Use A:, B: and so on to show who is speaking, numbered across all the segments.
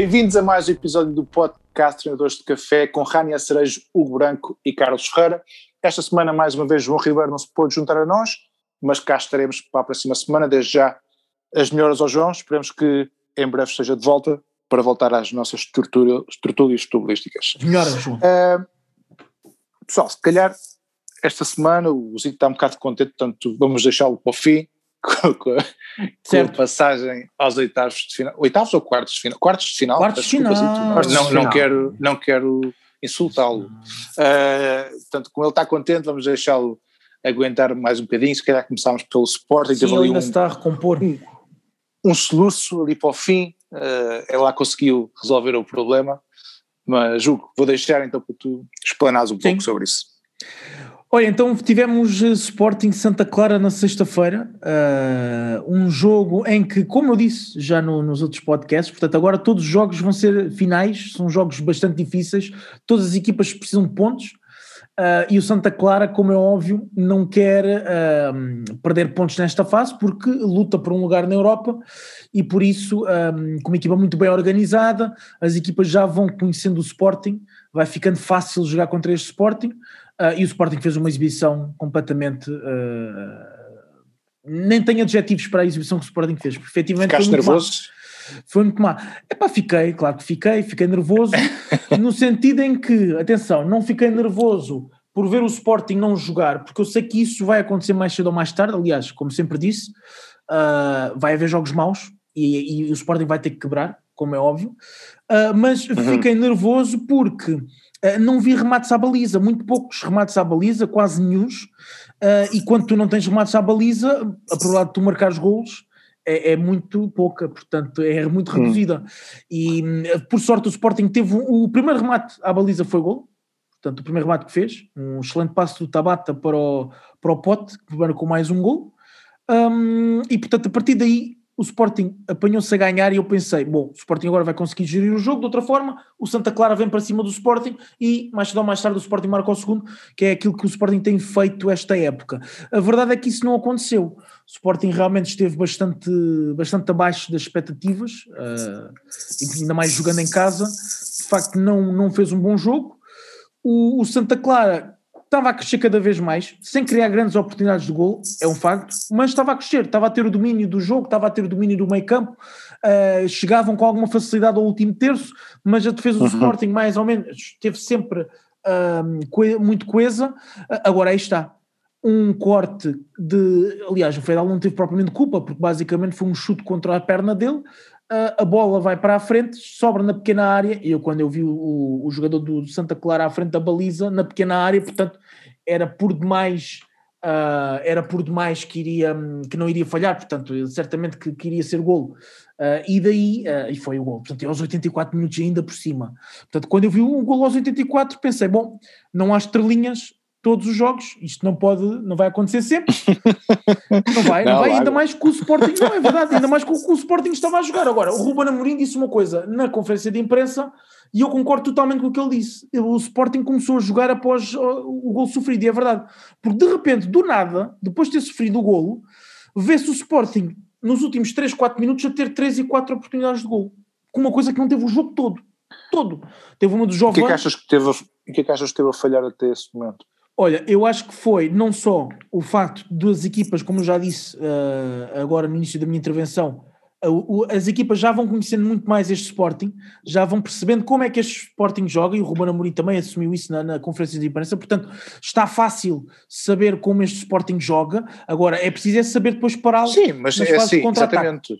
A: Bem-vindos a mais um episódio do podcast Treinadores de Café com Rania Cerejo, Hugo Branco e Carlos Ferreira. Esta semana, mais uma vez, João Ribeiro não se pôde juntar a nós, mas cá estaremos para a próxima semana. Desde já, as melhoras ao João. Esperemos que em breve esteja de volta para voltar às nossas tertúlias futebolísticas.
B: Melhoras, João.
A: Uh, pessoal, se calhar esta semana o Zito está um bocado contente, portanto vamos deixá-lo para o fim a passagem aos oitavos de final. Oitavos ou quartos de final? Quartos de final?
B: Quartos de final.
A: Quartos não, não, quero, não quero insultá-lo. Uh, portanto, como ele está contente, vamos deixá-lo aguentar mais um bocadinho. Se calhar começámos pelo Sporting.
B: Sim, ele ainda um, está a recompor.
A: Um, um soluço ali para o fim. Uh, ele lá conseguiu resolver o problema. Mas, Hugo, vou deixar então para tu explanares um Sim. pouco sobre isso.
B: Olha, então tivemos eh, Sporting Santa Clara na sexta-feira, uh, um jogo em que, como eu disse já no, nos outros podcasts, portanto agora todos os jogos vão ser finais, são jogos bastante difíceis, todas as equipas precisam de pontos, uh, e o Santa Clara, como é óbvio, não quer uh, perder pontos nesta fase, porque luta por um lugar na Europa, e por isso, um, com uma equipa muito bem organizada, as equipas já vão conhecendo o Sporting, vai ficando fácil jogar contra este Sporting, Uh, e o Sporting fez uma exibição completamente. Uh, nem tenho adjetivos para a exibição que o Sporting fez, porque efetivamente.
A: Ficaste foi nervoso?
B: Má. Foi muito má. Epá, fiquei, claro que fiquei, fiquei nervoso, no sentido em que, atenção, não fiquei nervoso por ver o Sporting não jogar, porque eu sei que isso vai acontecer mais cedo ou mais tarde, aliás, como sempre disse, uh, vai haver jogos maus e, e, o Sporting vai ter que quebrar, como é óbvio, mas uhum. fiquei nervoso porque não vi remates à baliza, muito poucos remates à baliza, quase nenhums, uh, e quando tu não tens remates à baliza, a probabilidade de tu marcares golos é, é, muito pouca, portanto é muito hum. reduzida. Hum. E por sorte o Sporting teve um, o primeiro remate à baliza foi gol, portanto o primeiro remate que fez, um excelente passo do Tabata para o, para o Pote, que com mais um gol. Um, e portanto a partir daí o Sporting apanhou-se a ganhar e eu pensei, bom, o Sporting agora vai conseguir gerir o jogo de outra forma, o Santa Clara vem para cima do Sporting e mais cedo ou mais tarde o Sporting marca o segundo, que é aquilo que o Sporting tem feito esta época. A verdade é que isso não aconteceu. O Sporting realmente esteve bastante, bastante abaixo das expectativas, uh, ainda mais jogando em casa, de facto não, não fez um bom jogo. O, o Santa Clara estava a crescer cada vez mais, sem criar grandes oportunidades de gol, é um facto, mas estava a crescer, estava a ter o domínio do jogo, estava a ter o domínio do meio campo, uh, chegavam com alguma facilidade ao último terço, mas a defesa do uhum. Sporting mais ou menos esteve sempre uh, muito coesa, uh, agora aí está, um corte de, aliás o Fedal não teve propriamente culpa, porque basicamente foi um chute contra a perna dele, a bola vai para a frente, sobra na pequena área, e eu quando eu vi o, o jogador do Santa Clara à frente da baliza, na pequena área, portanto, era por demais, uh, era por demais que, iria, que não iria falhar, portanto, certamente que, que iria ser golo. Uh, e daí, uh, e foi o gol, portanto, aos 84 minutos ainda por cima. Portanto, quando eu vi um gol aos 84, pensei, bom, não há estrelinhas, todos os jogos. Isto não pode, não vai acontecer sempre. Não vai, não, não vai, ainda mais com o Sporting, não é verdade, ainda mais com o que o Sporting estava a jogar. Agora, o Ruben Amorim disse uma coisa na conferência de imprensa e eu concordo totalmente com o que ele disse. O Sporting começou a jogar após o gol sofrido, e é verdade. Porque de repente, do nada, depois de ter sofrido o golo, vê-se o Sporting nos últimos 3, 4 minutos a ter 3 e 4 oportunidades de gol. Com uma coisa que não teve o jogo todo. Todo. Teve uma dos jogos.
A: O que é que achas que teve a, que é que achas que teve a falhar até esse momento?
B: Olha, eu acho que foi não só o facto das equipas, como eu já disse uh, agora no início da minha intervenção, uh, as equipas já vão conhecendo muito mais este Sporting, já vão percebendo como é que este Sporting joga, e o Ruben Amorim também assumiu isso na, na conferência de imprensa, portanto está fácil saber como este Sporting joga, agora é preciso é saber depois pará-lo
A: Sim, mas é assim, exatamente.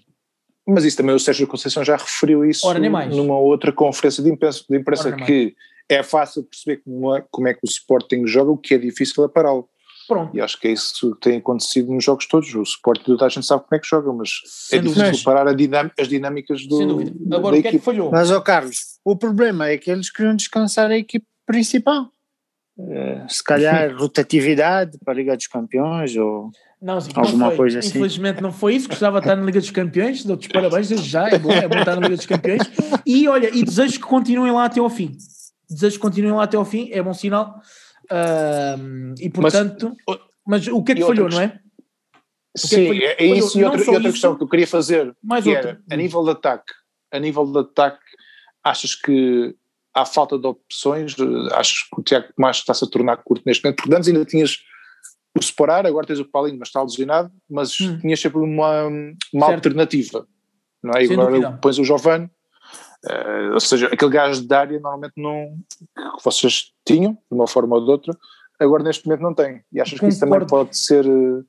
A: Mas isso também o Sérgio Conceição já referiu isso numa outra conferência de imprensa, de imprensa que é fácil perceber como é, como é que o Sporting joga, o que é difícil é pará-lo.
B: Pronto.
A: E acho que é isso que tem acontecido nos jogos todos. O Sporting toda a gente sabe como é que joga, mas Sem é difícil dúvida. parar dinam as dinâmicas do. Sem dúvida.
B: Agora, o que é que falhou?
C: Mas, ó Carlos, o problema é que eles queriam descansar a equipe principal. É, se calhar rotatividade para a Liga dos Campeões ou não, sim, alguma
B: não
C: coisa assim.
B: Infelizmente não foi isso, gostava de estar na Liga dos Campeões, dou-te parabéns desde já, é bom, é bom estar na Liga dos Campeões. E olha, e desejo que continuem lá até ao fim desejo que continuem lá até ao fim, é bom sinal. Uh, e portanto, mas, mas, o que é que falhou, não é?
A: é Sim, é, é isso e outra, e outra questão que eu queria fazer, mais que outra. era, a nível de ataque, a nível de ataque, achas que há falta de opções? Achas que o Tiago Tomás está-se a tornar curto neste momento? Porque antes ainda tinhas o separar, agora tens o Paulinho, mas está lesionado, mas hum. tinhas sempre uma, uma alternativa, não é? E agora pões o Giovanni, uh, ou seja, aquele gajo de área normalmente não, que vocês tinham, de uma forma ou de outra, agora neste momento não tem. E achas Concordo. que isso também pode ser uh,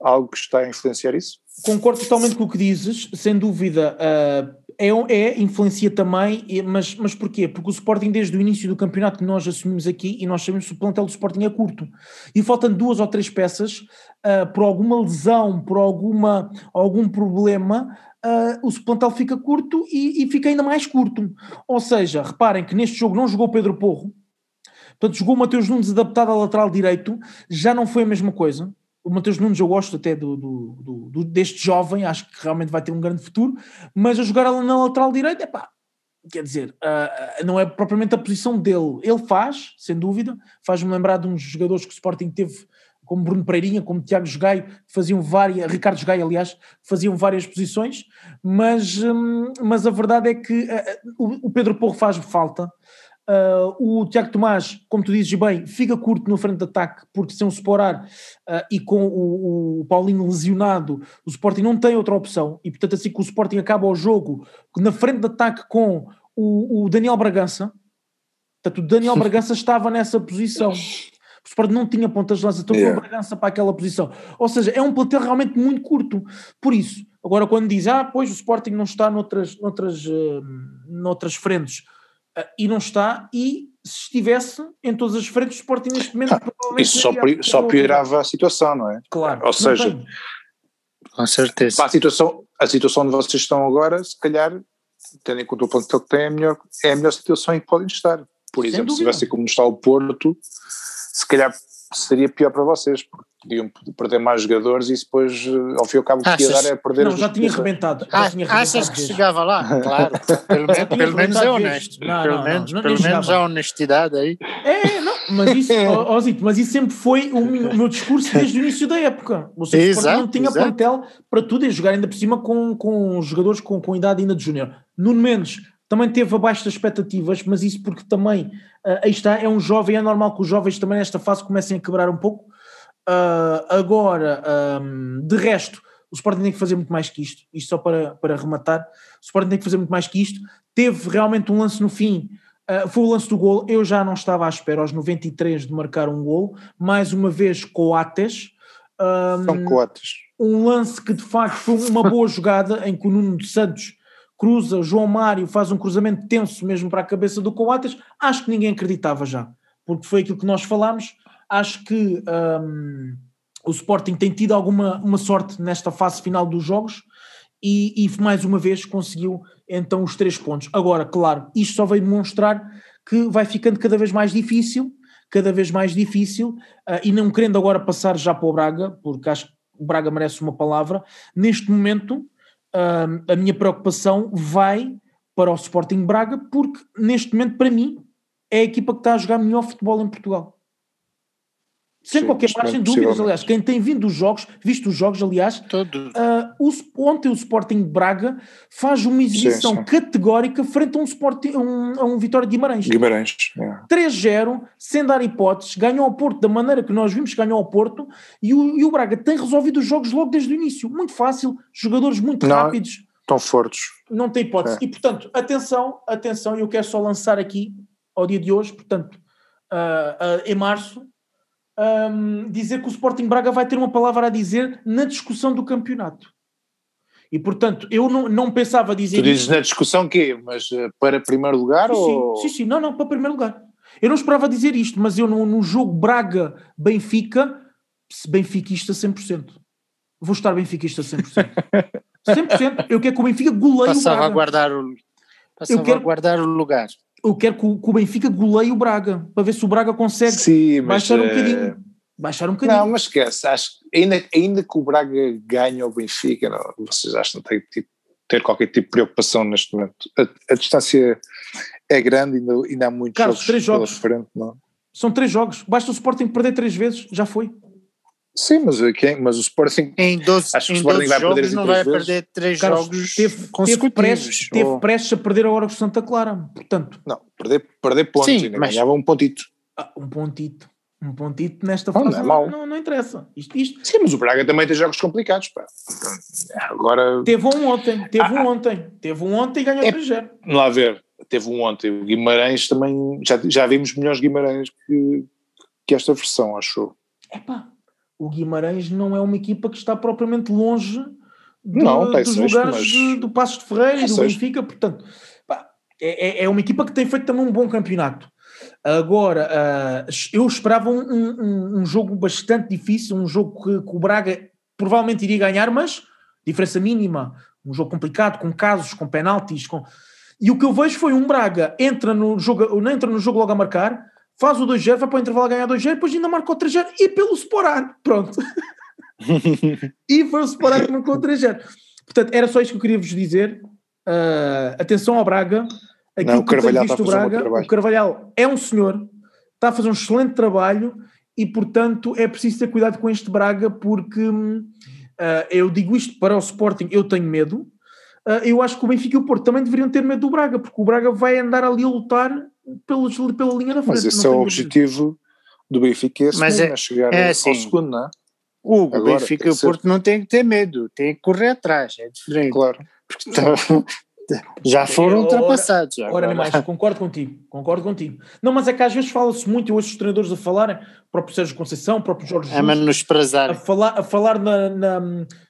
A: algo que está a influenciar isso?
B: Concordo totalmente com o que dizes, sem dúvida. Uh, é, é, influencia também, mas, mas porquê? Porque o Sporting, desde o início do campeonato que nós assumimos aqui, e nós sabemos que o plantel do Sporting é curto, e faltam duas ou três peças, uh, por alguma lesão, por alguma, algum problema, uh, o plantel fica curto e, e fica ainda mais curto. Ou seja, reparem que neste jogo não jogou Pedro Porro, portanto jogou o Mateus Nunes adaptado ao lateral direito, já não foi a mesma coisa o Matheus Nunes eu gosto até do, do, do, deste jovem, acho que realmente vai ter um grande futuro, mas a jogar na lateral direita, pá, quer dizer, uh, não é propriamente a posição dele. Ele faz, sem dúvida, faz-me lembrar de uns jogadores que o Sporting teve, como Bruno Pereirinha, como Tiago Jogai, faziam várias, Ricardo Jogai, aliás, faziam várias posições, mas, um, mas a verdade é que uh, o, o Pedro Porro faz falta, Uh, o Tiago Tomás, como tu dizes bem, fica curto no frente de ataque, porque sem o Sporar uh, e com o, o, Paulinho lesionado, o Sporting não tem outra opção, e portanto assim que o Sporting acaba o jogo na frente de ataque com o, o Daniel Bragança, portanto o Daniel Bragança estava nessa posição. O Sporting não tinha pontas de lança, então yeah. o Bragança para aquela posição. Ou seja, é um plantel realmente muito curto. Por isso, agora quando diz, ah, pois o Sporting não está noutras, noutras, uh, noutras frentes, e não está, e se estivesse em todas as frentes, o Sporting neste momento ah,
A: provavelmente. Isso só, só piorava a situação, não é?
B: Claro.
A: Ou seja,
C: tem. com certeza.
A: A situação, a situação onde vocês estão agora, se calhar, tendo em conta o ponto que tem, é a melhor, é a melhor situação em que podem estar. Por Sem exemplo, dúvida. se tivesse como está o Porto, se calhar seria pior para vocês, porque podiam perder mais jogadores e depois, eh, ao fim e ao cabo, o que ia dar é perder
B: Não, já tinha arrebentado.
C: Ah,
B: já tinha
C: achas que chegava lá? Claro. Pelo, menos, pelo menos é honesto. Não, pelo não, menos, não, pelo menos a honestidade aí.
B: É, não, mas isso, oh, Zito, mas isso sempre foi o meu discurso desde o início da época. O Sporting não tinha exato. plantel para tudo e jogar ainda por cima com, com jogadores com, com idade ainda de júnior. Nuno Mendes também teve abaixo das expectativas, mas isso porque também, uh, aí está, é um jovem, é normal que os jovens também nesta fase comecem a quebrar um pouco. Uh, agora, um, de resto, o Sporting tem que fazer muito mais que isto, isto só para, para rematar, o Sporting tem que fazer muito mais que isto, teve realmente um lance no fim, uh, foi o lance do gol, eu já não estava à espera aos 93 de marcar um gol, mais uma vez Coates,
A: um, São Coates.
B: Um lance que de facto foi uma boa jogada em que o Nuno de Santos cruza, João Mário faz um cruzamento tenso mesmo para a cabeça do Coates, acho que ninguém acreditava já, porque foi aquilo que nós falámos, acho que um, o Sporting tem tido alguma uma sorte nesta fase final dos jogos e, e, mais uma vez conseguiu então os três pontos. Agora, claro, isto só veio demonstrar que vai ficando cada vez mais difícil, cada vez mais difícil, uh, e não querendo agora passar já para o Braga, porque acho que o Braga merece uma palavra, neste momento a minha preocupação vai para o Sporting Braga, porque neste momento, para mim, é a equipa que está a jogar melhor futebol em Portugal. Sem Sim, qualquer margem de dúvidas, aliás, quem tem vindo os jogos, visto os jogos, aliás, uh, o, ontem o Sporting Braga faz uma exibição sim, sim. categórica frente a um, Sporting, um, a um Vitória de Guimarães.
A: Guimarães, yeah.
B: 3-0, sem dar hipóteses, ganhou ao Porto da maneira que nós vimos que ganhou ao Porto, e o, e o Braga tem resolvido os jogos logo desde o início, muito fácil, jogadores muito Não, rápidos.
A: Tão fortes.
B: Não tem hipótese. É. E portanto, atenção, atenção, eu quero só lançar aqui, ao dia de hoje, portanto, uh, uh, em março, um, dizer que o Sporting Braga vai ter uma palavra a dizer na discussão do campeonato. E portanto, eu não, não pensava dizer.
A: Tu dizes isso. na discussão quê? Mas uh, para primeiro lugar
B: sim,
A: ou.
B: Sim, sim, não, não, para primeiro lugar. Eu não esperava dizer isto, mas eu no, no jogo Braga-Benfica, benfiquista 100%. Vou estar benfiquista 100%. 100%. Eu quero que o Benfica goleie
C: o Braga. Guardar o, eu quero guardar o lugar
B: eu quero que o, que o, Benfica goleie o Braga, para ver se o Braga consegue
A: Sim,
B: baixar um bocadinho. Baixar um bocadinho.
A: Não, mas esquece, acho ainda, ainda que o Braga ganhe o Benfica, não, vocês acham que tem tipo, ter qualquer tipo de preocupação neste momento? A, a distância é grande, ainda, ainda há muitos
B: Carlos, jogos, três jogos.
A: Frente, não?
B: São três jogos, basta o Sporting perder três vezes, já foi.
A: Sim, mas, quem, mas o Sporting.
C: Em 12, acho que o Sporting vai jogos perder não vai vezes. perder três Carlos, jogos teve, consecutivos.
B: Teve prestes, ou... teve prestes a perder a hora com Santa Clara, portanto.
A: Não, perder, perder pontos, Sim, ainda mas... ganhava um pontito.
B: Ah, um pontito. Um pontito nesta fase não, não, é não, não, interessa. Isto, isto.
A: Sim, mas o Braga também tem jogos complicados. Pá. Agora.
B: Teve um ontem, teve ah, um ontem, teve um ontem e ganhou é, 3-0.
A: Lá ver, teve um ontem. O Guimarães também. Já, já vimos melhores Guimarães que, que esta versão, achou.
B: Epá, o Guimarães não é uma equipa que está propriamente longe de, não, dos sexto, lugares mas... de, do Passos de Ferreira e do Benfica, portanto, pá, é, é, é uma equipa que tem feito também um bom campeonato. Agora, uh, eu esperava um, um, um, jogo bastante difícil, um jogo que, que, o Braga provavelmente iria ganhar, mas diferença mínima, um jogo complicado, com casos, com penaltis, com... e o que eu vejo foi um Braga entra no jogo, não entra no jogo logo a marcar, faz o 2-0, vai para o intervalo ganhar 2-0, depois ainda marcou 3-0 e pelo Sporar, pronto. e foi o Sporar que marcou 3-0. Portanto, era só isto que eu queria vos dizer. Uh, atenção ao Braga. Aquilo não, o Carvalhal está a fazer Braga, um O Carvalhal é um senhor, está a fazer um excelente trabalho e, portanto, é preciso ter cuidado com este Braga porque uh, eu digo isto para o Sporting, eu tenho medo. Uh, eu acho que o Benfica e o Porto também deveriam ter medo do Braga, porque o Braga vai andar ali a lutar pelos, pela linha da frente.
A: Mas esse é o objetivo do Benfica, esse mas mesmo, é, é chegar é assim, ao segundo, não é?
C: O Agora, Benfica e o Porto não têm que ter medo, têm que correr atrás, é diferente.
A: Claro.
C: Porque estão, já foram ultrapassados.
B: Ora, ora mais, concordo contigo, concordo contigo. Não, mas é que às vezes fala-se muito, eu ouço os treinadores a falarem, o próprio Sérgio Conceição, o próprio Jorge
C: é, Jesus, nos
B: a falar, a falar na, na,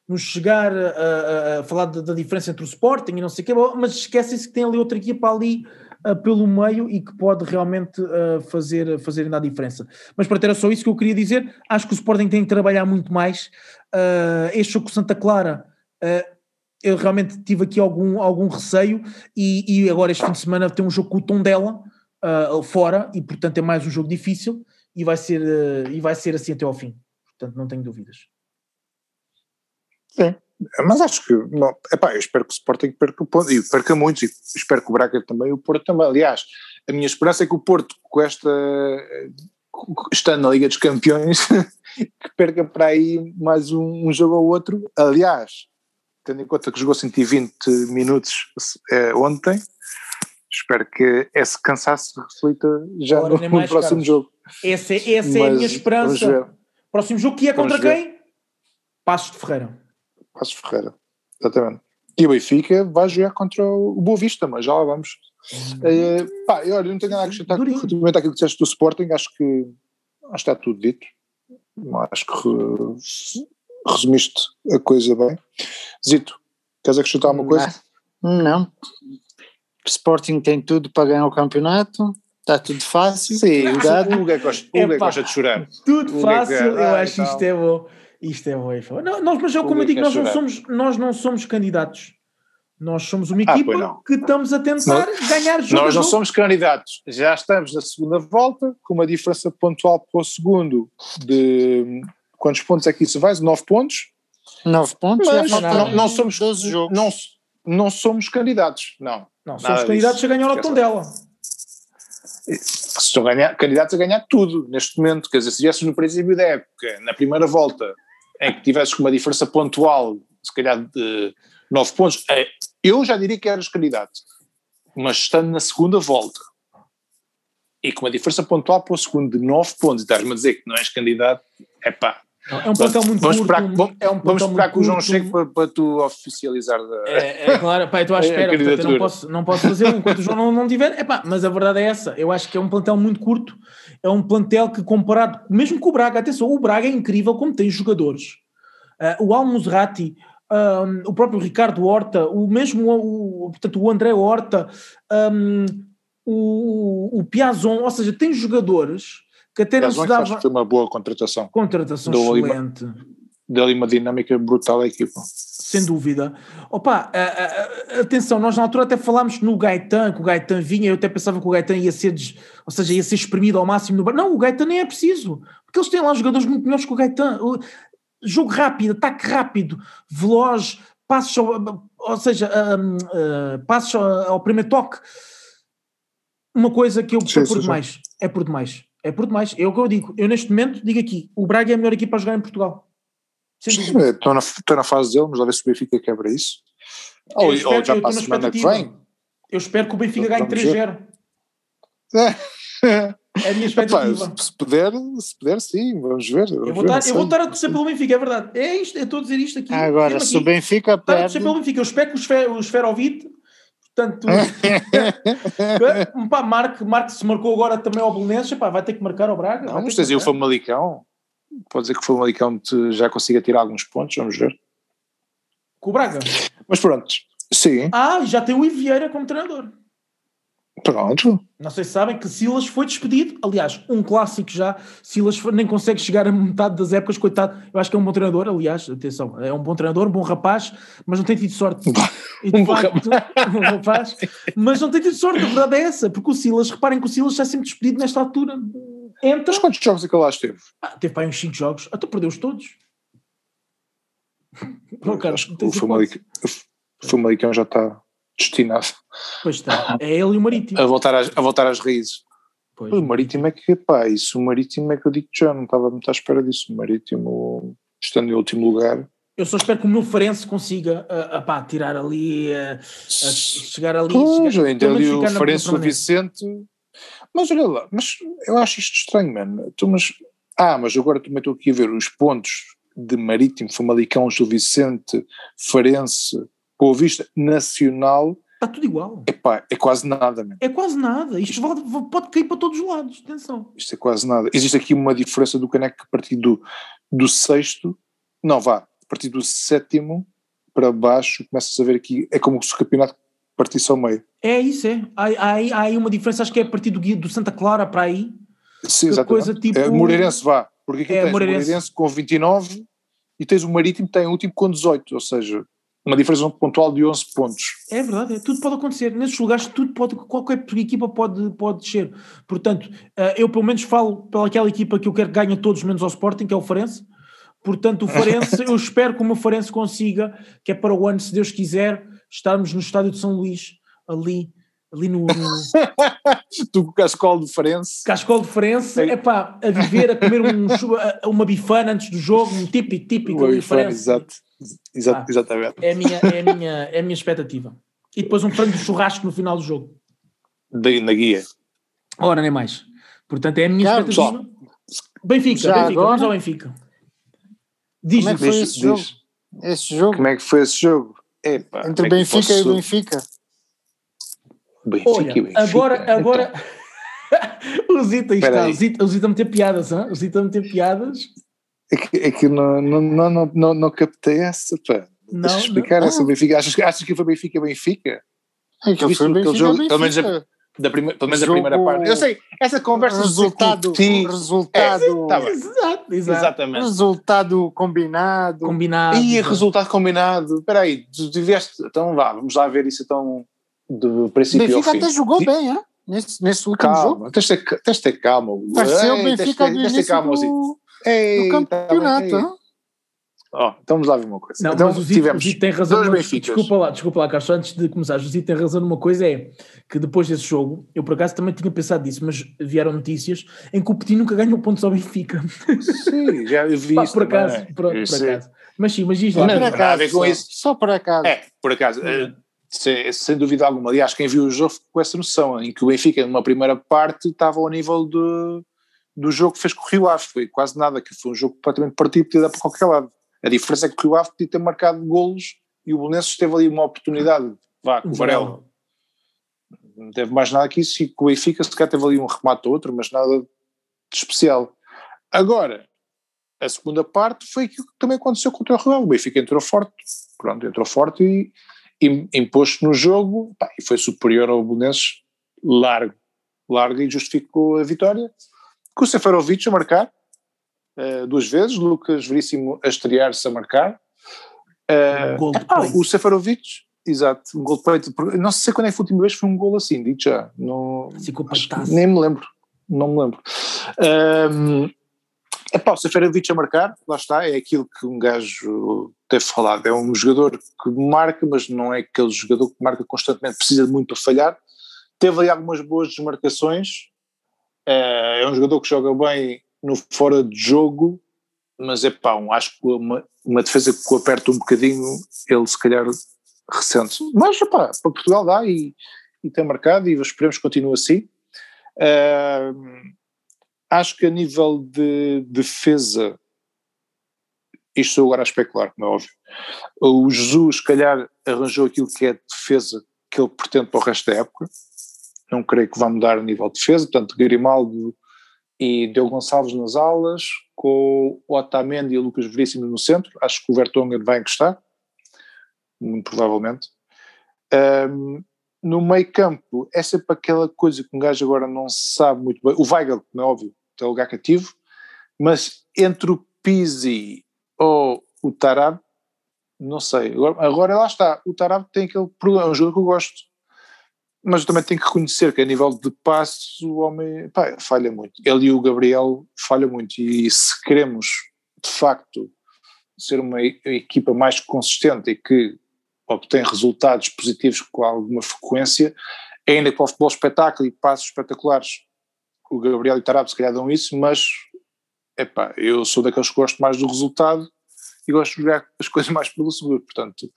B: no chegar a, a, a falar da, da, diferença entre o Sporting e não sei o quê, mas esquecem-se que tem ali outra equipa ali pelo meio e que pode realmente uh, fazer, fazer ainda a diferença. Mas para ter só isso que eu queria dizer, acho que o Sporting tem que trabalhar muito mais. Uh, este jogo com Santa Clara, eu realmente tive aqui algum, algum receio e, e, agora este fim de semana tem um jogo com o tom dela fora e portanto é mais um jogo difícil e vai ser, e vai ser assim até ao fim. Portanto, não tenho dúvidas.
A: Sim. Mas acho que, não, epá, eu espero que o Sporting perca, e perca muitos, e espero que o Braga também o Porto também. Aliás, a minha esperança é que o Porto, com esta, estando na Liga dos Campeões, que perca para aí mais um, um, jogo ou outro. Aliás, tendo em conta que jogou 120 minutos é, ontem, espero que esse cansaço reflita já no, no próximo Carlos. jogo.
B: Essa, essa é a minha esperança. Próximo jogo que é contra quem? Passos de Ferreira.
A: Passos Ferreira, exatamente. E o Benfica vai jogar contra o Boa Vista, mas já lá vamos. Hum. É, pá, eu, olha, não tenho nada a acrescentar relativamente àquilo que disseste do Sporting, acho que, acho que está tudo dito. Acho que resumiste a coisa bem. Zito, queres acrescentar alguma coisa?
C: Não. Sporting tem tudo para ganhar o campeonato. Está tudo fácil.
A: Sim, o Hugo é que gosta de chorar.
B: Tudo fácil, eu acho isto é bom. Isto é UEFA. Não, nós, mas eu, como eu digo, nós não, somos, nós não somos candidatos. Nós somos uma ah, equipa ah, que estamos a tentar não, ganhar
A: jogos. Nós não somos candidatos. Já estamos na segunda volta, com uma diferença pontual para o segundo de quantos pontos é que isso vai? 9 pontos?
C: 9 pontos,
A: mas não, não, não, somos 12 jogos. Não, não somos candidatos, não.
B: Não, somos candidatos disso. a ganhar o tom dela.
A: Ganhar, candidatos a ganhar tudo neste momento. Quer dizer, se estivéssemos no princípio da época, na primeira volta, em que tivesses uma diferença pontual, se calhar de 9 pontos, é, eu já diria que eras candidato. Mas estando na segunda volta e com uma diferença pontual para o segundo de 9 pontos, estás-me a dizer que não és candidato, é pá.
B: É um plantel muito vamos curto.
A: Esperar, vamos, é um vamos esperar que o João chegue para, para tu oficializar. Da,
B: é, é claro, pá, estou à espera, portanto, eu não posso, não posso fazer um enquanto o João não, não tiver. É pá, mas a verdade é essa. Eu acho que é um plantel muito curto é um plantel que comparado, mesmo com o Braga, atenção, o Braga é incrível como tem jogadores. Uh, o Almusrati, um, o próprio Ricardo Horta, o mesmo, o, portanto, o André Horta, um, o, o Piazon, ou seja, tem jogadores que até
A: não se dava... Que foi uma boa contratação.
B: Contratação excelente.
A: Deu-lhe uma dinâmica brutal à equipa
B: sem dúvida. Opa, atenção, nós na altura até falámos no Gaetan, que o Gaetan vinha, eu até pensava que o Gaetan ia ser, ou seja, ia ser exprimido ao máximo no Não, o Gaetan nem é preciso, porque eles têm lá jogadores muito melhores que o Gaetan. Jogo rápido, ataque rápido, veloz, passos, ao, ou seja, um, uh, passos ao, ao, primeiro toque. Uma coisa que eu sim, é por demais, é por demais. É por demais. É o que eu digo. Eu neste momento digo aqui, o Braga é a melhor equipa a jogar em Portugal.
A: Estou na, estou na fase dele, mas lá ver se o Benfica quebra isso. Ou, ou já para a semana que vem.
B: Eu espero que o Benfica ganhe 3-0. É. É a minha expectativa.
A: Epá, se puder, se puder, sim, vamos ver. Vamos
B: eu, vou estar, eu vou estar a torcer pelo Benfica, é verdade. É isto, eu estou a dizer isto aqui.
C: Agora, se o Benfica perde.
B: a torcer pelo Benfica, eu espero que o Esferovite, portanto, pá, Marco, Marco se marcou agora também ao Belenenses, pá, vai ter que marcar ao Braga.
A: Não, mas tens aí o Famalicão, pode dizer que o Famalicão já consiga tirar alguns pontos, vamos ver.
B: Com o Braga?
A: Mas pronto, sim.
B: Ah, já tem o Ivieira como treinador.
A: Pronto.
B: Não sei se sabem que Silas foi despedido. Aliás, um clássico já. Silas nem consegue chegar a metade das épocas, coitado. Eu acho que é um bom treinador, aliás, atenção, é um bom treinador, um bom rapaz, mas não tem tido sorte. E, um, facto, bom rapaz. Mas não tem tido sorte, a verdade é essa, porque o Silas, reparem que o Silas está sempre despedido nesta altura. Entra.
A: Mas quantos jogos é que ele lá esteve?
B: Ah, teve para aí uns 5 jogos. Até perdeu-os todos.
A: Não, o Famalicão já está destinado.
B: Pois está, é ele e o Marítimo.
A: A voltar às, a voltar às raízes. Pois. O Marítimo é que, pá, isso o Marítimo é que eu digo que já não estava muito à espera disso. O Marítimo, estando em último lugar.
B: Eu só espero que o meu Farense consiga uh, uh, pá, tirar ali, uh, chegar ali. Pois,
A: chegar, ainda ali o Farense, o Vicente. Mas olha lá, mas eu acho isto estranho, mano. Tu, mas, ah, mas agora também estou aqui a ver os pontos de Marítimo, Famalicão, Gil Vicente, Farense, Boa Vista Nacional.
B: Está tudo igual.
A: Epá, é quase nada.
B: É quase nada. Isto pode, pode cair para todos os lados. Atenção.
A: Isto é quase nada. Existe aqui uma diferença do Caneco a partir do, do sexto. Não, vá. A partir do sétimo para baixo, começas a ver aqui. É como se o campeonato partisse ao meio.
B: É isso, é. Há, há, há aí uma diferença, acho que é a partir do, do Santa Clara para aí.
A: Sim, exatamente. Coisa tipo... É, Moreirense vá. Porque aqui é, tens Moreirense. o Moreirense com 29 e tens o Marítimo que tem o último com 18. Ou seja, uma diferença pontual de 11 pontos.
B: É verdade, é, tudo pode acontecer. Nesses lugares, tudo pode, qualquer equipa pode, pode descer. Portanto, uh, eu pelo menos falo pelaquela equipa que eu quero que ganhe todos menos ao Sporting, que é o Farense. Portanto, o Farense, eu espero que o meu Farense consiga, que é para o ano, se Deus quiser, estarmos no estádio de São Luís, ali, ali no. no...
A: o cascol de Farense.
B: Cascol de Farense, é pá, a viver, a comer um, uma bifana antes do jogo, um típico, típico.
A: Uma bifana, exato. Exa ah, exatamente.
B: É a, minha, é, a minha, é a minha expectativa. E depois um frango de churrasco no final do jogo.
A: De, na guia.
B: Ora, nem mais. Portanto, é a minha expectativa. Benfica, Já Benfica, agora? vamos ao Benfica.
C: Diz, Como é que foi diz, esse, diz. Jogo? esse jogo?
A: Como é que foi esse jogo?
C: Epa, Entre é Benfica posso... e Benfica.
B: Benfica Olha, e Benfica. Agora, agora... Então. o Zita está, o Zita, o Zita a meter piadas, hein? o Zita a meter piadas.
A: É que, é que não, não, não, não, não, não captei essa, pá. Não, Deixa explicar não. essa Benfica. Achas, achas que foi Benfica-Benfica?
C: É que foi Benfica, jogo, Benfica.
A: Pelo menos a, da prime, pelo menos a primeira parte. Eu sei, essa conversa
C: resultado, resultado, é,
B: tá exato,
C: exatamente. Resultado combinado.
B: Combinado.
A: E resultado combinado. Espera aí, tiveste, então vá, vamos lá ver isso então do princípio
C: Benfica ao fim. até jogou bem, hein? Nesse, nesse último
A: calma,
C: jogo.
A: Tens de ter calma.
C: Pareceu Benfica do início do... Ei, no campeonato. Tá
A: oh, então vamos lá ver uma coisa.
B: Não,
A: então,
B: mas o Zito, tivemos o Zito tem razão. Numa, desculpa lá, desculpa lá, Castro, antes de começar, o Zito tem razão numa coisa: é que depois desse jogo, eu por acaso também tinha pensado nisso, mas vieram notícias em que o Petit nunca ganhou pontos ao Benfica.
A: Sim, já vi
B: Pá, por acaso, por, por acaso. Mas sim, mas diz lá.
C: Não, por acaso, só, só por acaso.
A: É, por acaso. Uh, sem, sem, dúvida alguma. Aliás, quem viu o jogo ficou com essa noção, em que o Benfica, numa primeira parte, estava ao nível de do jogo que fez com o Rio Ave, foi quase nada, que foi um jogo completamente partido, podia dar para qualquer lado. A diferença é que o Rio Ave podia ter marcado golos e o Bolonenses teve ali uma oportunidade, vá, com o Varela. Não teve mais nada que isso, e com o Benfica se calhar teve ali um remate ou outro, mas nada de especial. Agora, a segunda parte foi aquilo que também aconteceu contra o Rio Ave, o Benfica entrou forte, pronto, entrou forte e, e imposto no jogo, pá, e foi superior ao Bolonenses largo, largo e justificou a vitória com o Seferovic a marcar uh, duas vezes, Lucas Veríssimo a estrear-se a marcar. Uh, um ah, o Seferovic, exato, um gol de peito. Não sei quando é que foi a última vez foi um gol assim, digo já. Não, nem me lembro, não me lembro. Um, Epá, o Seferovic a marcar, lá está, é aquilo que um gajo teve falado, é um jogador que marca, mas não é aquele jogador que marca constantemente, precisa de muito para falhar, teve ali algumas boas desmarcações, é um jogador que joga bem no fora de jogo, mas é pá, um, acho que uma, uma defesa que o aperta um bocadinho, ele se calhar recente. Mas pá, para Portugal dá e, e tem marcado e esperemos que continue assim. Uh, acho que a nível de defesa, isto estou agora a especular, como é óbvio, o Jesus, se calhar, arranjou aquilo que é defesa que ele pretende para o resto da época. Não creio que vá mudar a nível de defesa, portanto, Grimaldo e Diogo Gonçalves nas alas, com o Otamendi e o Lucas Veríssimo no centro. Acho que o Vertonghen vai encostar, muito provavelmente. Um, no meio campo, é sempre aquela coisa que um gajo agora não sabe muito bem. O Weigl, não é óbvio, tem lugar cativo, mas entre o Pizzi ou o Tarab, não sei. Agora, agora lá está, o Tarab tem aquele problema, é um jogo que eu gosto, mas também tenho que reconhecer que a nível de passos o homem pá, falha muito. Ele e o Gabriel falham muito e se queremos de facto ser uma equipa mais consistente e que obtém resultados positivos com alguma frequência, ainda com o futebol espetáculo e passos espetaculares, o Gabriel e o Tarab se calhar dão isso, mas epá, eu sou daqueles que gosto mais do resultado e gosto de jogar as coisas mais pelo seguro, portanto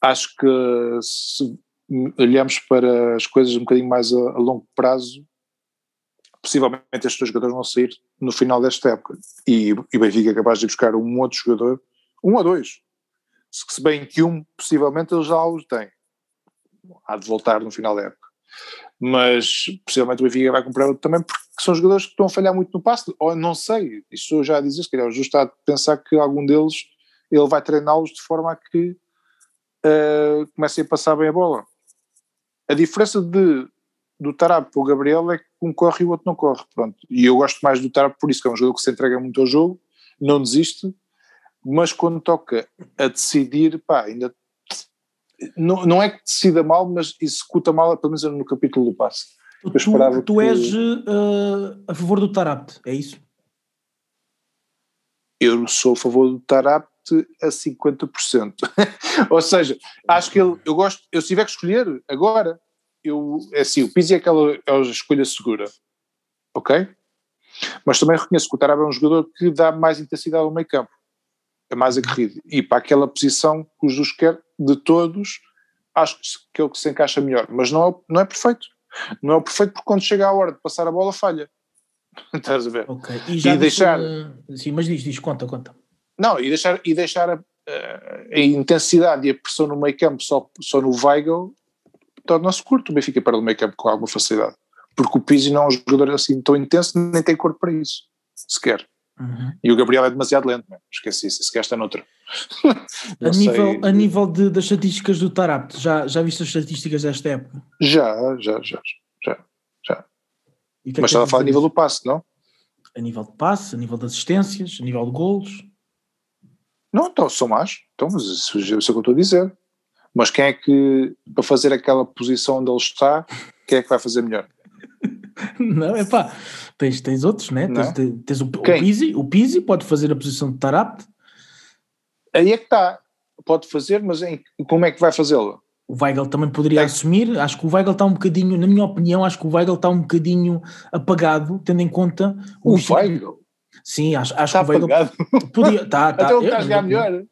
A: acho que se olhamos para as coisas um bocadinho mais a, a longo prazo, possivelmente estes dois jogadores vão sair no final desta época. E, e Benfica é capaz de buscar um outro jogador, um ou dois, se bem que um possivelmente ele já os tem, há de voltar no final da época, mas possivelmente o Benfica vai comprar outro também porque são jogadores que estão a falhar muito no passe, ou não sei, isso já a dizer, se calhar o justo a pensar que algum deles ele vai treiná-los de forma a que uh, comecem a passar bem a bola. A diferença de, do Tarab para o Gabriel é que um corre e o outro não corre, pronto. E eu gosto mais do Tarab por isso, que é um jogador que se entrega muito ao jogo, não desiste, mas quando toca a decidir, pá, ainda não, não é que decida mal, mas executa mal, pelo menos no capítulo do passe.
B: Tu, tu és uh, a favor do Tarapt, é isso?
A: Eu sou a favor do Tarapt a 50%. Ou seja, acho que ele, eu gosto, eu se tiver que escolher agora, eu, é assim, o Pizzi é aquela é a escolha segura, ok? Mas também reconheço que o Tarab é um jogador que dá mais intensidade ao meio campo é mais aguerrido. E para aquela posição que o Jesus quer de todos, acho que é o que se encaixa melhor. Mas não é, não é perfeito. Não é perfeito porque quando chega a hora de passar a bola, falha. Estás a ver?
B: Ok. E, e deixar. Sim, mas diz, diz, conta, conta.
A: Não, e deixar, e deixar a, a, intensidade e a pressão no meio campo só, só no Weigl torna-se curto. O Benfica para o meio campo com alguma facilidade. Porque o Pizzi não é um jogador assim tão intenso, nem tem corpo para isso, sequer. Uhum. E o Gabriel é demasiado lento, mesmo. esqueci isso, esse gajo está noutra.
B: a, nível, a nível de, das estatísticas do Tarapt, já, já viste as estatísticas desta época?
A: Já, já, já, já. já. É Mas estava a falar a nível do passe, não?
B: A nível de passe, a nível de assistências, a nível de golos?
A: Não, então, são mais. Então, mas isso, isso é o que eu estou a dizer. Mas quem é que, para fazer aquela posição onde ele está, quem é que vai fazer melhor?
B: Não, é pá, tens, tens outros, né? Tens, tens, o, o Pizzi, o Pizzi pode fazer a posição de Tarapt.
A: Aí é que está, pode fazer, mas em, como é que vai fazê-lo?
B: O Weigl também poderia é. assumir, acho que o Weigl está um bocadinho, na minha opinião, acho que o Weigl está um bocadinho apagado, tendo em conta...
A: O, o Weigl?
B: Sim, acho, acho está que o Weigl... Podia, tá, tá,
A: então ele está a jogar melhor.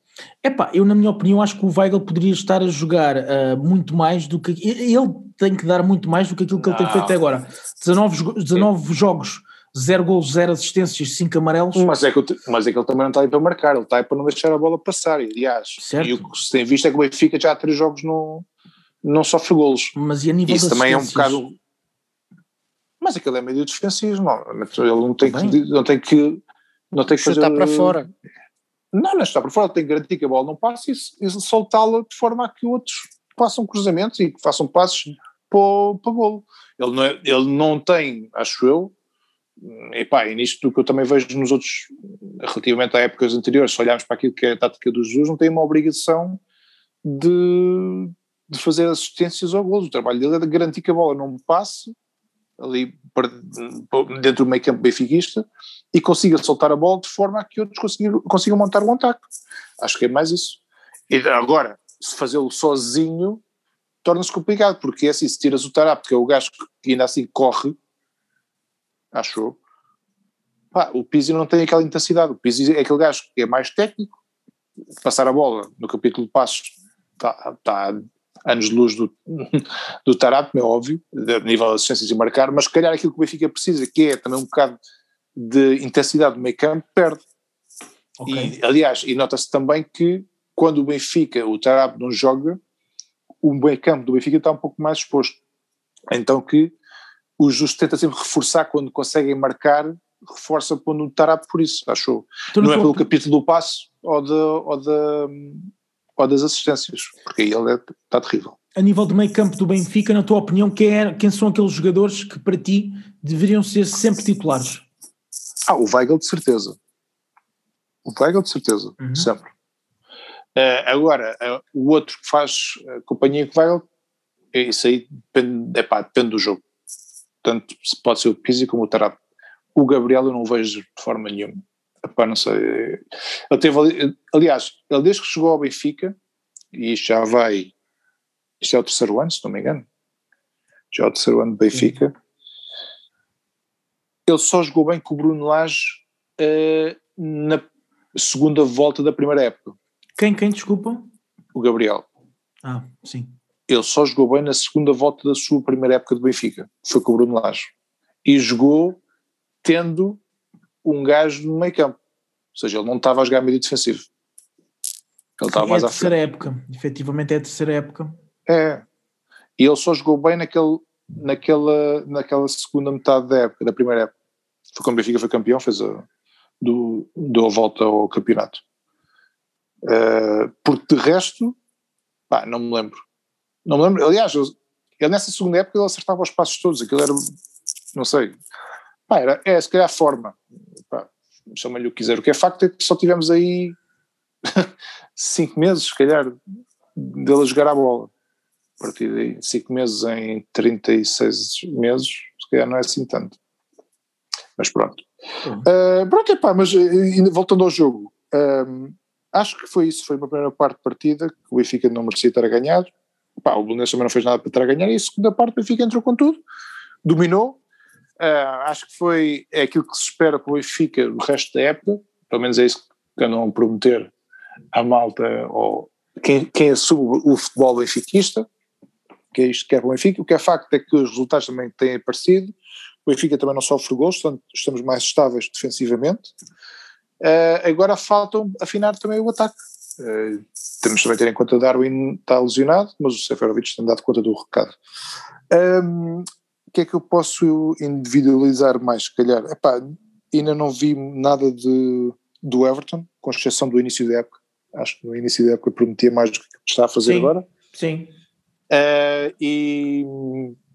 B: Epá, eu na minha opinião acho que o Weigl poderia estar a jogar uh, muito mais do que. Ele tem que dar muito mais do que aquilo que não. ele tem feito até agora. 19, 19 jogos, 0 gols, 0 assistências, 5 amarelos.
A: Mas é, que, mas é que ele também não está aí para marcar, ele está aí para não deixar a bola passar, aliás. Certo. E o que se tem visto é que o Benfica já há 3 jogos no, não sofre golos.
B: Mas e a nível
A: Isso também é um bocado. Mas aquele é meio defensivo, não. Ele não tem, que, não tem que. Não tem que
C: fazer. para fora.
A: Não, não está para fora, tem que garantir que a bola não passe e, e soltá-la de forma a que outros façam cruzamentos e que façam passos para, para golo. Ele não, é, ele não tem, acho eu, e pá, e nisto do que eu também vejo nos outros, relativamente a épocas anteriores, se olharmos para aquilo que é a tática dos Jesus, não tem uma obrigação de, de fazer assistências ao golo. O trabalho dele é de garantir que a bola não passe ali dentro do meio campo benfiquista e consiga soltar a bola de forma a que outros consigam, consigam montar um ataque. Acho que é mais isso. E agora, se fazê-lo sozinho, torna-se complicado, porque é assim, se tiras o Tarap, que é o gajo que ainda assim corre, achou. Pá, o Pizzi não tem aquela intensidade. O Pizzi é aquele gajo que é mais técnico, passar a bola no capítulo de passos está, está anos de luz do, do Tarap, é óbvio, a nível de assistências e marcar, mas se calhar aquilo que o Benfica precisa, que é também um bocado de intensidade do meio campo, perde. Okay. E, aliás, e nota-se também que quando o Benfica, o Tarap não joga, o meio campo do Benfica está um pouco mais exposto. Então que o Justo tenta sempre reforçar quando conseguem marcar, reforça pondo o Tarap por isso, achou. Então, não é pelo capítulo do passo ou, de, ou, de, ou das assistências, porque aí ele é, está terrível.
B: A nível do meio campo do Benfica, na tua opinião, quem, é, quem são aqueles jogadores que para ti deveriam ser sempre titulares?
A: Ah, o Weigl de certeza. O Weigl de certeza, uhum. sempre. Uh, agora, uh, o outro que faz uh, companhia com o Weigl, isso aí depende, epá, depende do jogo. Tanto pode ser o Pizzi como o Tarap. O Gabriel eu não o vejo de forma nenhuma. Epá, não sei. Ele teve, aliás, ele desde que chegou ao Benfica, e isto já vai, isto é o terceiro ano, se não me engano, já é o terceiro ano de Benfica, Sim. ele só jogou bem com o Bruno Lage uh, na segunda volta da primeira época.
B: Quem, quem, desculpa?
A: O Gabriel.
B: Ah, sim.
A: Ele só jogou bem na segunda volta da sua primeira época de Benfica, foi com o Bruno Lage. E jogou tendo um gajo no meio campo. Ou seja, ele não estava a jogar meio defensivo. Ele estava
B: é
A: mais
B: à frente. É a terceira época, efetivamente é a terceira época.
A: É. E ele só jogou bem naquele, naquela, naquela segunda metade da época, da primeira época. Foi quando o Benfica foi campeão, fez a, do, deu a volta ao campeonato. Uh, porque de resto, pá, não me lembro. Não me lembro. Aliás, ele nessa segunda época ele acertava os passos todos, aquilo era, não sei, Pá, era, é, se calhar a forma. Chama-lhe o que quiser. O que é facto é que só tivemos aí cinco meses, se calhar, dele a jogar a bola. A partir daí, cinco meses em 36 meses, se calhar não é assim tanto. Mas pronto. Uhum. Uh, pronto, epá, mas uh, voltando ao jogo, uh, acho que foi isso, foi uma primeira parte de partida que o Benfica não merecia estar a ganhar. Pá, o Belenenses também não fez nada para estar a ganhar e a segunda parte o Benfica entrou com tudo, dominou, Uh, acho que foi é aquilo que se espera para o Benfica no resto da época, pelo menos é isso que andam a prometer à malta, ou quem, quem assume o futebol benfiquista, que é isto que é o Benfica. O que é facto é que os resultados também têm aparecido, o Benfica também não sofre gols, portanto estamos mais estáveis defensivamente. Uh, agora falta afinar também o ataque. Uh, temos também ter em conta que Darwin está lesionado, mas o Seferovic tem dado conta do recado. Um, o que é que eu posso individualizar mais, se calhar? Epá, ainda não vi nada de, do Everton, com exceção do início da época. Acho que no início da época prometia mais do que está a fazer
B: sim,
A: agora.
B: Sim.
A: Uh, e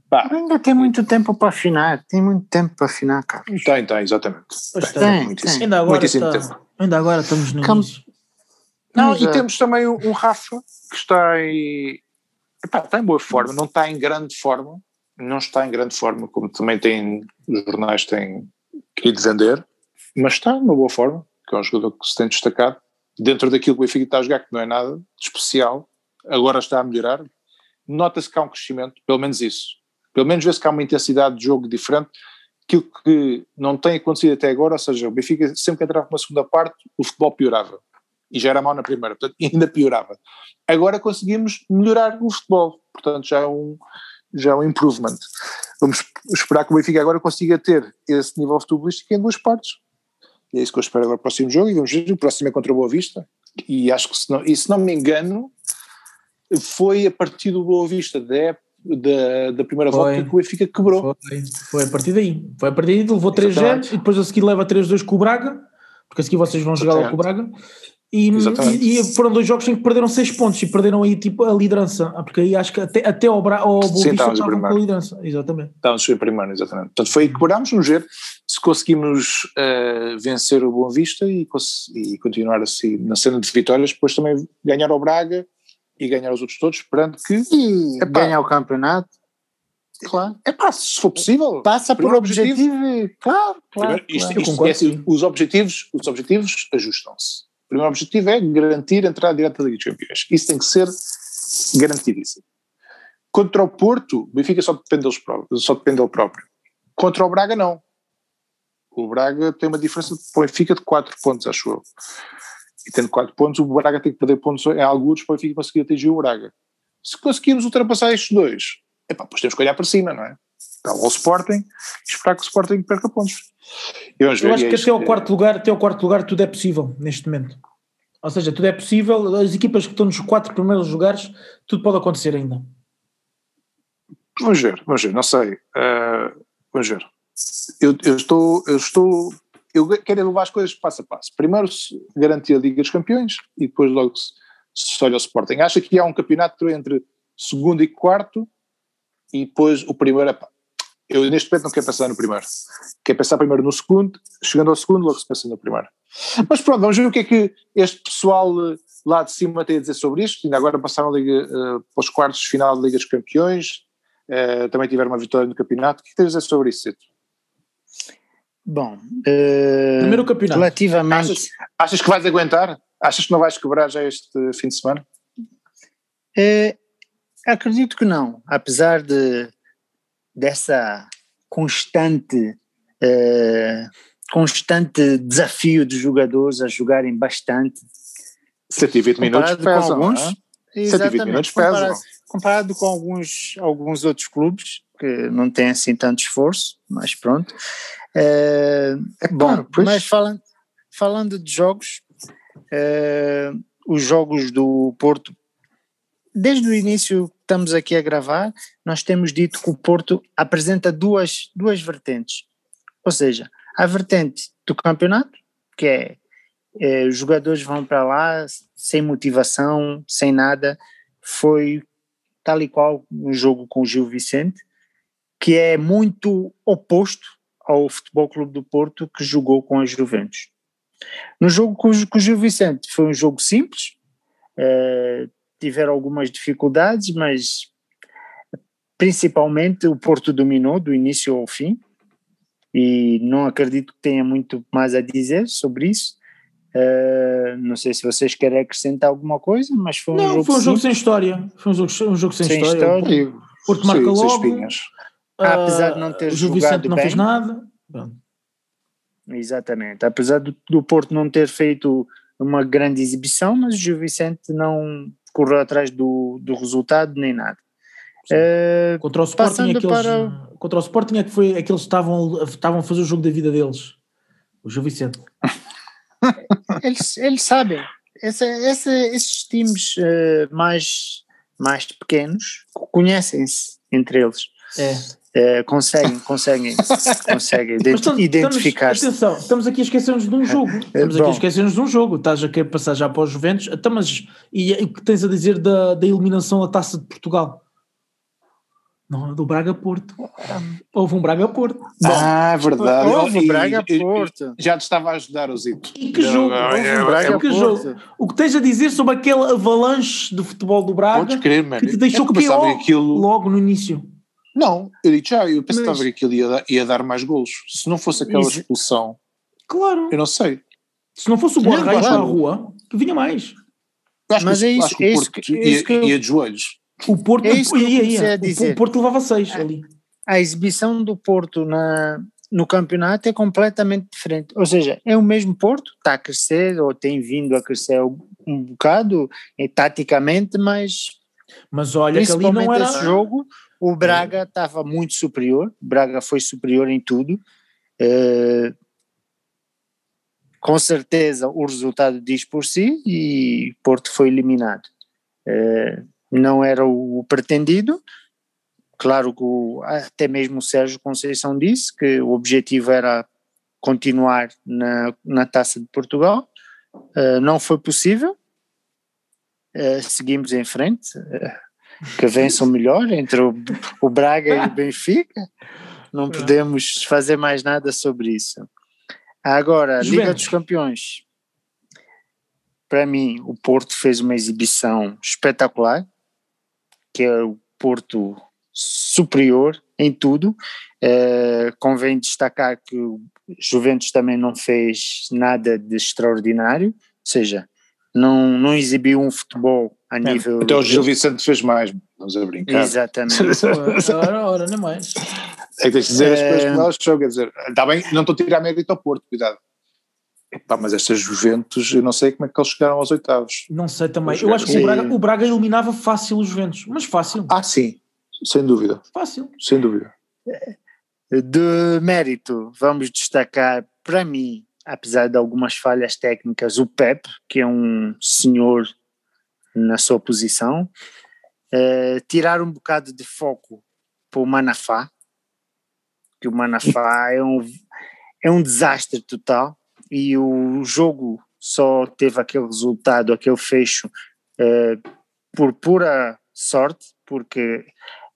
C: pá, ainda tem muito tempo para afinar, tem muito tempo para afinar, Carlos.
A: Tem, tem, exatamente.
B: Pois tem, tem, tem. Ainda, agora está, tempo. ainda agora estamos no Cam... início.
A: Não, Mas, e é. temos também um, um Rafa que está em, epá, está em boa forma, não está em grande forma, não está em grande forma, como também tem, os jornais têm querido vender, mas está numa boa forma, que é um jogador que se tem destacado, dentro daquilo que o Benfica está a jogar, que não é nada especial, agora está a melhorar, nota-se que há um crescimento, pelo menos isso, pelo menos vê-se que há uma intensidade de jogo diferente, aquilo que não tem acontecido até agora, ou seja, o Benfica sempre que entrava uma segunda parte, o futebol piorava, e já era mal na primeira, portanto ainda piorava. Agora conseguimos melhorar o futebol, portanto já é um já é um improvement. Vamos esperar que o Benfica agora consiga ter esse nível futebolístico em duas partes. E é isso que eu espero agora para o próximo jogo. E vamos ver, o próximo é contra o Boa Vista. E acho que, se não, e se não me engano, foi a partir do Boa Vista da, da, da primeira foi, volta que o Benfica quebrou.
B: Foi, foi a partir daí. Foi a partir daí, levou 3-0 e depois a seguir leva 3-2 com o Braga, porque a seguir vocês vão jogar lá com o Braga. E, e, foram dois jogos em que perderam seis pontos e perderam aí tipo a liderança, ah, porque aí acho que até, até ao, Bra ao Boa Vista estavam com a liderança, exatamente.
A: Estávamos em primeiro, exatamente. Portanto foi aí que quebrámos, vamos ver se conseguimos uh, vencer o Boa Vista e, e, continuar assim na cena de vitórias, depois também ganhar ao Braga e ganhar os outros todos, esperando que...
C: E epá, ganhar o campeonato.
A: Claro. É pá, se for possível.
C: Passa por objetivo. objetivo. Claro, claro.
A: Primeiro, isto, claro. Isto, é assim, os objetivos, os objetivos ajustam-se o primeiro objetivo é garantir a entrada direta da Liga dos Campeões. Isso tem que ser garantidíssimo. Contra o Porto, o Benfica só depende, deles próprios, só depende dele próprio. Contra o Braga, não. O Braga tem uma diferença para o Benfica de 4 pontos, acho eu. E tendo 4 pontos, o Braga tem que perder pontos em alguns para o Benfica conseguir atingir o Braga. Se conseguirmos ultrapassar estes dois, epá, pois temos que olhar para cima, não é? Está lá o Sporting e esperar que o Sporting perca pontos.
B: Eu, eu acho que até ao, quarto lugar, até ao quarto lugar tudo é possível neste momento. Ou seja, tudo é possível, as equipas que estão nos quatro primeiros lugares, tudo pode acontecer ainda.
A: Vamos ver, vamos ver, não sei. Uh, vamos ver. Eu, eu, estou, eu estou, eu quero levar as coisas passo a passo. Primeiro garantir a Liga dos Campeões e depois logo se, se olha o Sporting. Acha que há um campeonato entre segundo e quarto e depois o primeiro, eu neste momento não quero pensar no primeiro, quero pensar primeiro no segundo, chegando ao segundo logo se pensa no primeiro. Mas pronto, vamos ver o que é que este pessoal eh, lá de cima tem a dizer sobre isto, ainda agora passaram a Liga, uh, para os quartos de final da Liga dos Campeões, uh, também tiveram uma vitória no campeonato, o que é que tens a dizer sobre isso, Cito?
C: Bom, uh,
B: primeiro campeonato.
C: Relativamente.
A: Achas, achas, que vais aguentar? Achas que não vais quebrar já este fim de semana?
C: acredito que não, apesar de dessa constante uh, constante desafio dos jogadores a jogarem bastante
A: 120 minutos pesam, alguns, é? 120 minutos pesam.
C: Comparado, comparado com alguns, alguns outros clubes que não têm assim tanto esforço, mas pronto. Uh, é bom, mas falando, falando de jogos, uh, os jogos do Porto desde o início estamos aqui a gravar, nós temos dito que o Porto apresenta duas, duas vertentes. Ou seja, a vertente do campeonato, que é, é os jogadores vão para lá sem motivação, sem nada, foi tal e qual no jogo com o Gil Vicente, que é muito oposto ao Futebol Clube do Porto que jogou com a Juventus. No jogo com, com o Gil Vicente foi um jogo simples, eh, tiveram algumas dificuldades, mas principalmente o Porto dominou do início ao fim e não acredito que tenha muito mais a dizer sobre isso. Uh, não sei se vocês querem acrescentar alguma coisa, mas foi um
B: não,
C: jogo.
B: Foi um jogo sem história. Foi um jogo, um jogo sem, sem história. história. Porto marca logo. Uh,
C: Apesar de não ter o
B: jogado Vicente não
C: bem,
B: fez nada.
C: Exatamente. Apesar do, do Porto não ter feito uma grande exibição, mas o Gil Vicente não correu atrás do, do resultado nem nada.
B: Uh, contra o Sporting, aqueles, para... contra o Sporting é que foi aqueles que estavam, estavam a fazer o jogo da vida deles. O Gil Vicente.
C: eles, eles sabem. Essa, essa, esses times uh, mais, mais pequenos conhecem-se entre eles.
B: É.
C: Uh, conseguem, conseguem, conseguem identificar.
B: Estamos, atenção, estamos aqui a esquecer-nos de um jogo. Estamos Bom, aqui a esquecer-nos de um jogo. Estás a querer passar já para os Juventus. Então, mas, e, e o que tens a dizer da, da eliminação da taça de Portugal? Não, do Braga Porto. Houve um Braga Porto.
A: ah, verdade.
C: Houve um Braga Porto.
A: Já te estava a ajudar o Zito.
B: E que jogo? Houve um Braga que jogo? O que tens a dizer sobre aquele avalanche do futebol do Braga
A: crer,
B: que te deixou que aquilo... logo no início?
A: Não, eu disse já, eu pensava Mas... que aquilo ia dar, ia dar mais golos. Se não fosse aquela Isso. expulsão,
B: claro.
A: eu não sei.
B: Se não fosse o Borraio para a rua, que vinha mais.
A: Acho Mas que, é isso, acho que o Porto é isso, ia, é isso que eu... ia de joelhos.
B: O Porto, é isso que ia, ia. O, o Porto levava seis a, ali.
C: A exibição do Porto na, no campeonato é completamente diferente. Ou seja, é o mesmo Porto, está a crescer, ou tem vindo a crescer um bocado, é, taticamente, mas.
B: Mas olha, que ali não era.
C: Esse jogo, o Braga estava muito superior, o Braga foi superior em tudo. Uh, com certeza o resultado diz por si e Porto foi eliminado. Uh, não era o pretendido. Claro que o, até mesmo o Sérgio Conceição disse que o objetivo era continuar na, na Taça de Portugal. Uh, não foi possível. Uh, seguimos em frente. Uh, que vençam melhor entre o, o Braga e o Benfica. Não podemos fazer mais nada sobre isso. Agora, Liga dos Campeões. Para mim, o Porto fez uma exibição espetacular que é o Porto superior em tudo. Uh, convém destacar que o Juventus também não fez nada de extraordinário, ou seja, não, não exibiu um futebol a nível.
A: Até o Gil Vicente fez mais, vamos a brincar.
C: Exatamente.
B: ora, ora, não é mais.
A: É que tens de dizer as coisas como elas são, quer dizer, está bem, não estou a tirar mérito ao Porto, cuidado. Epá, mas estas Juventus, eu não sei como é que eles chegaram aos oitavos.
B: Não sei também. Eu acho que o Braga, o Braga eliminava fácil os Juventus, mas fácil.
A: Ah, sim, sem dúvida.
B: Fácil.
A: Sem dúvida.
C: De mérito, vamos destacar, para mim, apesar de algumas falhas técnicas, o Pep, que é um senhor na sua posição, uh, tirar um bocado de foco para o Manafá, que o Manafá é um, é um desastre total e o jogo só teve aquele resultado, aquele fecho uh, por pura sorte, porque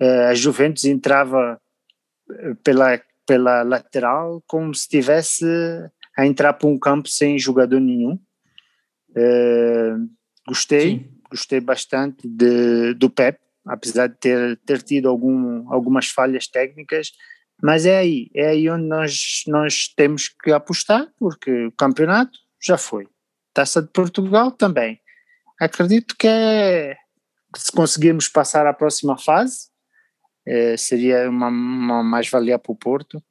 C: uh, a Juventus entrava pela, pela lateral como se estivesse a entrar para um campo sem jogador nenhum. Uh, gostei, Sim. gostei bastante de, do Pep, apesar de ter, ter tido algum, algumas falhas técnicas, mas é aí, é aí onde nós, nós temos que apostar, porque o campeonato já foi. Taça de Portugal também. Acredito que é se conseguirmos passar à próxima fase, é, seria uma, uma mais-valia para o Porto,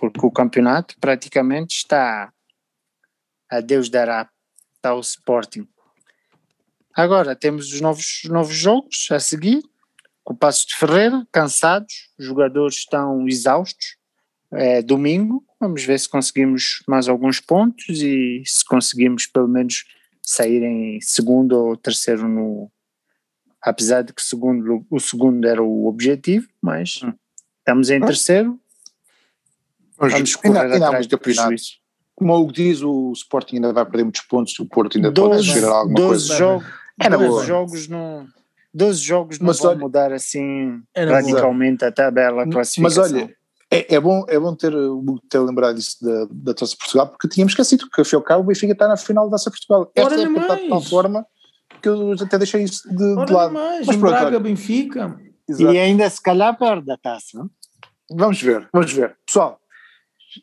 C: porque o campeonato praticamente está a Deus dará, está o Sporting. Agora temos os novos, novos jogos a seguir, com o Passos de Ferreira, cansados, os jogadores estão exaustos. É domingo, vamos ver se conseguimos mais alguns pontos e se conseguimos pelo menos sair em segundo ou terceiro no. Apesar de que segundo, o segundo era o objetivo, mas hum. estamos em terceiro.
A: Vamos correr ainda, ainda atrás do prejuízo. Como o diz, o Sporting ainda vai perder muitos pontos, o Porto ainda 12, pode esperar alguma 12 coisa.
C: Jogo, era 12 boa. jogos não 12 jogos não mas vão olha, olha, assim radicalmente a tabela, a classificação.
A: Mas olha, é, é, bom, é bom ter, ter lembrado isso da, da Taça Portugal, porque tínhamos esquecido que, afinal cabo, o Benfica está na final da Taça Portugal. Esta Ora é está de tal forma que eu até deixei isso de, de lado.
B: Mais, mas pronto, Braga, Benfica.
C: Exato. E ainda se calhar perde a taça.
A: Vamos ver, vamos ver. Pessoal,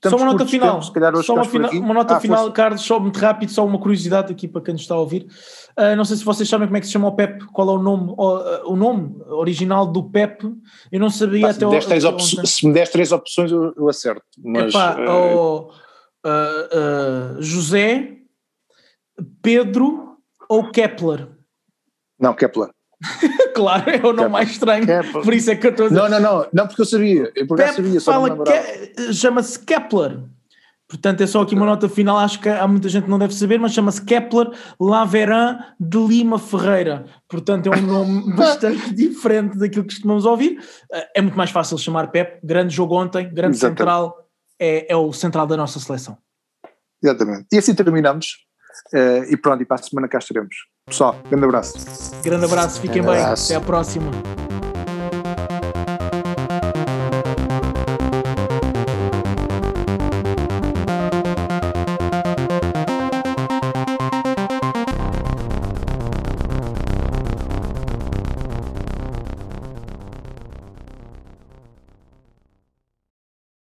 B: só uma nota final, tempo, só uma, fina, uma, nota ah, final, força. Carlos, só muito rápido, só uma curiosidade aqui para quem nos está a ouvir. Uh, não sei se vocês sabem como é que se chama o PEP, qual é o nome, o, uh, o nome original do PEP. Eu não sabia Pá,
A: até, se, me se me des três opções, eu, eu acerto. Mas,
B: Epá, uh, José, Pedro ou Kepler?
A: Não, Kepler.
B: claro, é o nome mais estranho. Kepler. Por isso é que eu estou a
A: dizer. Não, não, não, não, porque eu sabia. Eu por sabia, só fala
B: Ke chama-se Kepler. Portanto, é só aqui uma nota final, acho que há muita gente que não deve saber, mas chama-se Kepler Laveran de Lima Ferreira. Portanto, é um nome bastante diferente daquilo que costumamos ouvir. É muito mais fácil chamar Pep. Grande jogo ontem, grande Exatamente. central, é, é o central da nossa seleção.
A: Exatamente. E assim terminamos. Uh, e pronto, e para a semana cá estaremos. Pessoal, grande abraço.
B: Grande abraço, fiquem grande bem. Abraço. Até à próxima.